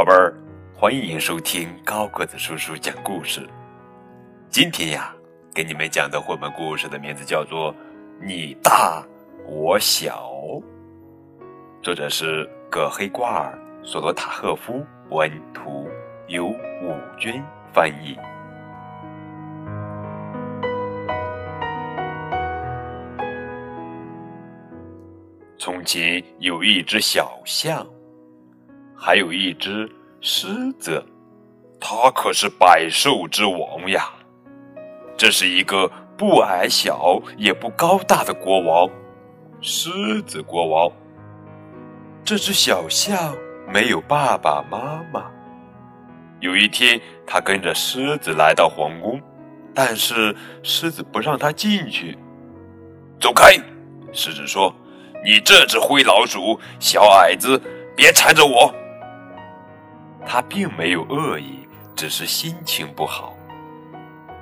宝贝儿，欢迎收听高个子叔叔讲故事。今天呀，给你们讲的绘本故事的名字叫做《你大我小》，作者是葛黑瓜尔、索罗塔赫夫文图，由武军翻译。从前有一只小象。还有一只狮子，它可是百兽之王呀！这是一个不矮小也不高大的国王，狮子国王。这只小象没有爸爸妈妈。有一天，他跟着狮子来到皇宫，但是狮子不让他进去。走开！狮子说：“你这只灰老鼠，小矮子，别缠着我。”他并没有恶意，只是心情不好。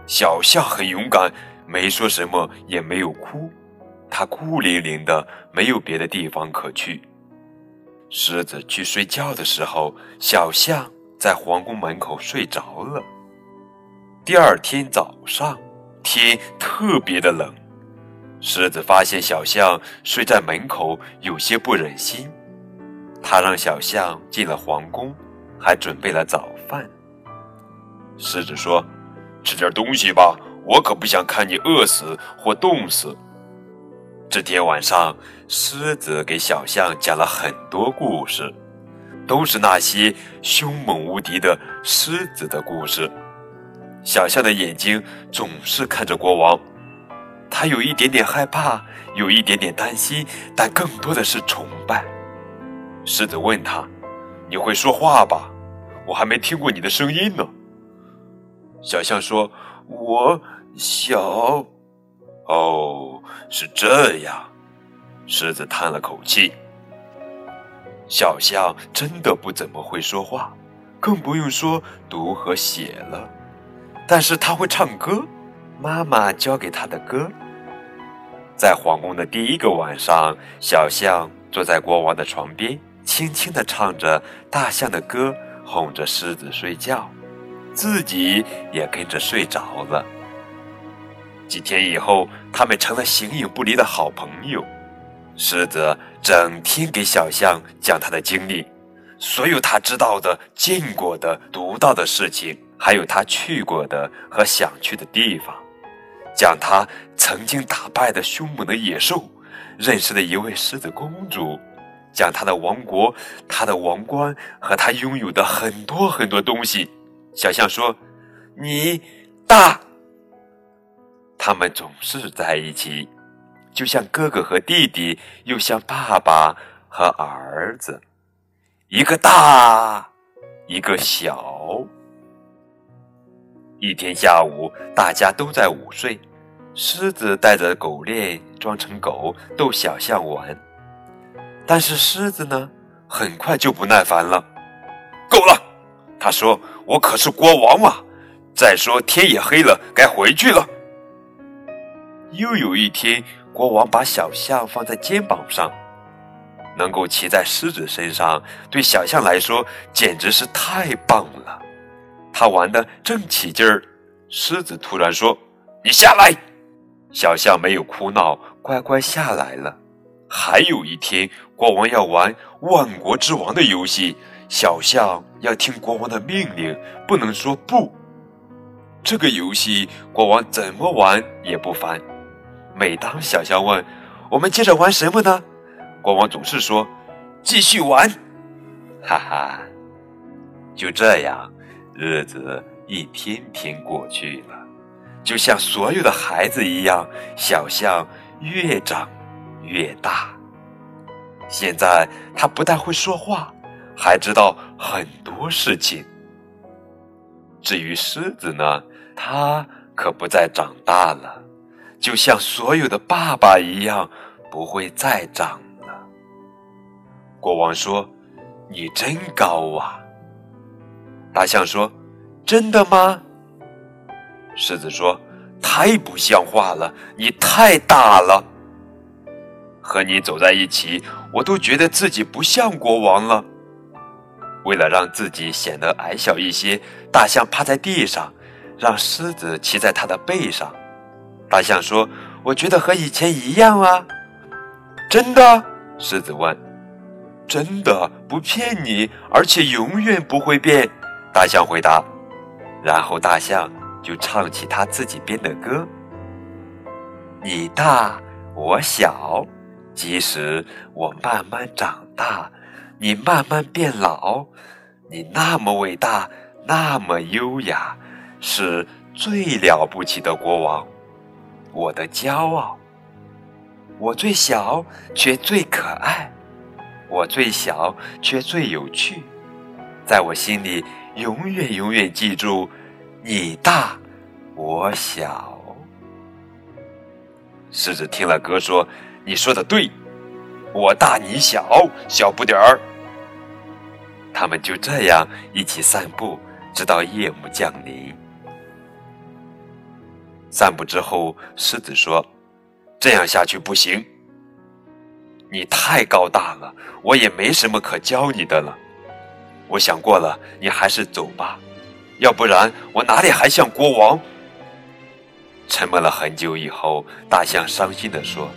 小象很勇敢，没说什么，也没有哭。他孤零零的，没有别的地方可去。狮子去睡觉的时候，小象在皇宫门口睡着了。第二天早上，天特别的冷。狮子发现小象睡在门口，有些不忍心。他让小象进了皇宫。还准备了早饭。狮子说：“吃点东西吧，我可不想看你饿死或冻死。”这天晚上，狮子给小象讲了很多故事，都是那些凶猛无敌的狮子的故事。小象的眼睛总是看着国王，他有一点点害怕，有一点点担心，但更多的是崇拜。狮子问他。你会说话吧？我还没听过你的声音呢。小象说：“我小……哦，是这样。”狮子叹了口气。小象真的不怎么会说话，更不用说读和写了。但是他会唱歌，妈妈教给他的歌。在皇宫的第一个晚上，小象坐在国王的床边。轻轻地唱着大象的歌，哄着狮子睡觉，自己也跟着睡着了。几天以后，他们成了形影不离的好朋友。狮子整天给小象讲他的经历，所有他知道的、见过的、读到的事情，还有他去过的和想去的地方，讲他曾经打败的凶猛的野兽，认识的一位狮子公主。讲他的王国、他的王冠和他拥有的很多很多东西。小象说：“你大。”他们总是在一起，就像哥哥和弟弟，又像爸爸和儿子。一个大，一个小。一天下午，大家都在午睡，狮子带着狗链装成狗，逗小象玩。但是狮子呢，很快就不耐烦了。够了，他说：“我可是国王嘛！再说天也黑了，该回去了。”又有一天，国王把小象放在肩膀上，能够骑在狮子身上，对小象来说简直是太棒了。他玩的正起劲儿，狮子突然说：“你下来！”小象没有哭闹，乖乖下来了。还有一天，国王要玩万国之王的游戏，小象要听国王的命令，不能说不。这个游戏，国王怎么玩也不烦。每当小象问：“我们接着玩什么呢？”国王总是说：“继续玩。”哈哈，就这样，日子一天天过去了，就像所有的孩子一样，小象越长。越大。现在他不但会说话，还知道很多事情。至于狮子呢，它可不再长大了，就像所有的爸爸一样，不会再长了。国王说：“你真高啊！”大象说：“真的吗？”狮子说：“太不像话了，你太大了。”和你走在一起，我都觉得自己不像国王了。为了让自己显得矮小一些，大象趴在地上，让狮子骑在它的背上。大象说：“我觉得和以前一样啊。”真的？狮子问。“真的，不骗你，而且永远不会变。”大象回答。然后大象就唱起他自己编的歌：“你大我小，即使我慢慢长大，你慢慢变老，你那么伟大，那么优雅，是最了不起的国王。”我的骄傲，我最小却最可爱，我最小却最有趣，在我心里永远永远记住，你大我小。狮子听了歌说：“你说的对，我大你小，小不点儿。”他们就这样一起散步，直到夜幕降临。散步之后，狮子说：“这样下去不行，你太高大了，我也没什么可教你的了。我想过了，你还是走吧，要不然我哪里还像国王？”沉默了很久以后，大象伤心地说：“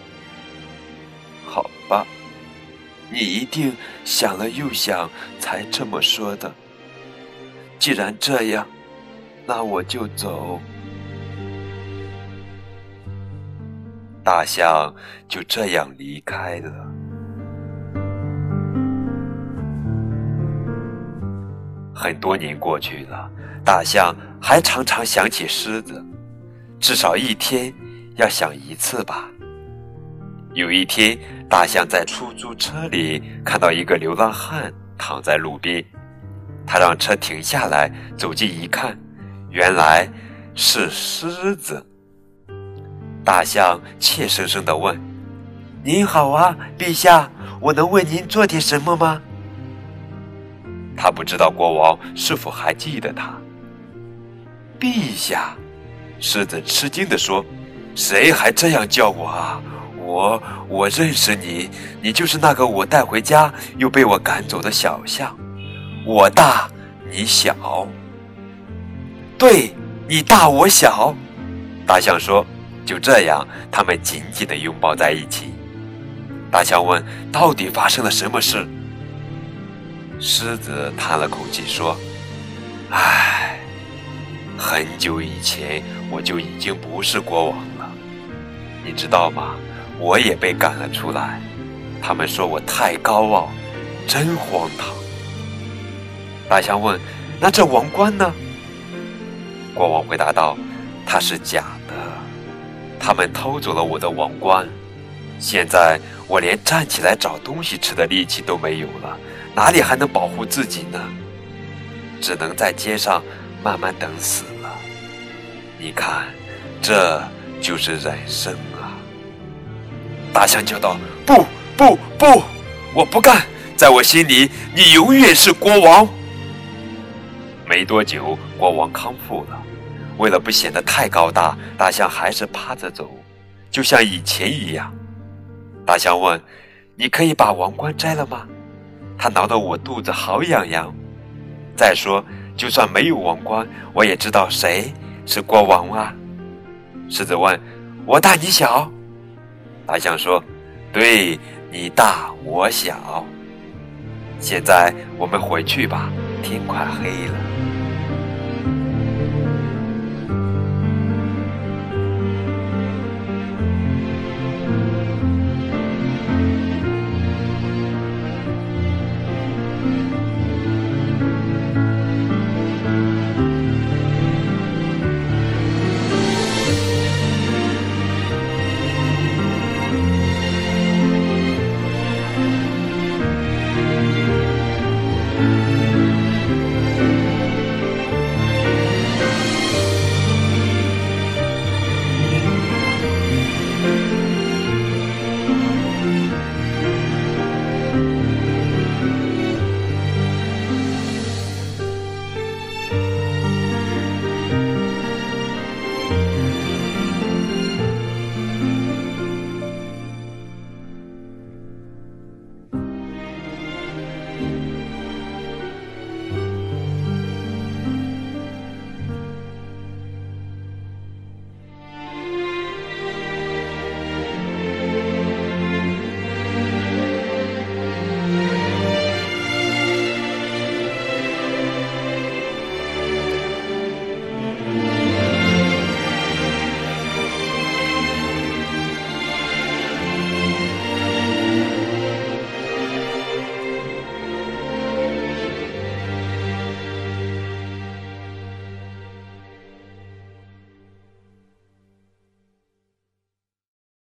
你一定想了又想才这么说的。既然这样，那我就走。”大象就这样离开了。很多年过去了，大象还常常想起狮子，至少一天要想一次吧。有一天，大象在出租车里看到一个流浪汉躺在路边，他让车停下来，走近一看，原来是狮子。大象怯生生地问：“您好啊，陛下，我能为您做点什么吗？”他不知道国王是否还记得他。陛下，狮子吃惊地说：“谁还这样叫我啊？我我认识你，你就是那个我带回家又被我赶走的小象。我大你小，对你大我小。”大象说。就这样，他们紧紧地拥抱在一起。大象问：“到底发生了什么事？”狮子叹了口气说：“唉，很久以前我就已经不是国王了，你知道吗？我也被赶了出来。他们说我太高傲，真荒唐。”大象问：“那这王冠呢？”国王回答道：“它是假的。”他们偷走了我的王冠，现在我连站起来找东西吃的力气都没有了，哪里还能保护自己呢？只能在街上慢慢等死了。你看，这就是人生啊！大象叫道：“不不不，我不干！在我心里，你永远是国王。”没多久，国王康复了。为了不显得太高大，大象还是趴着走，就像以前一样。大象问：“你可以把王冠摘了吗？”它挠得我肚子好痒痒。再说，就算没有王冠，我也知道谁是国王啊。狮子问：“我大你小？”大象说：“对你大我小。”现在我们回去吧，天快黑了。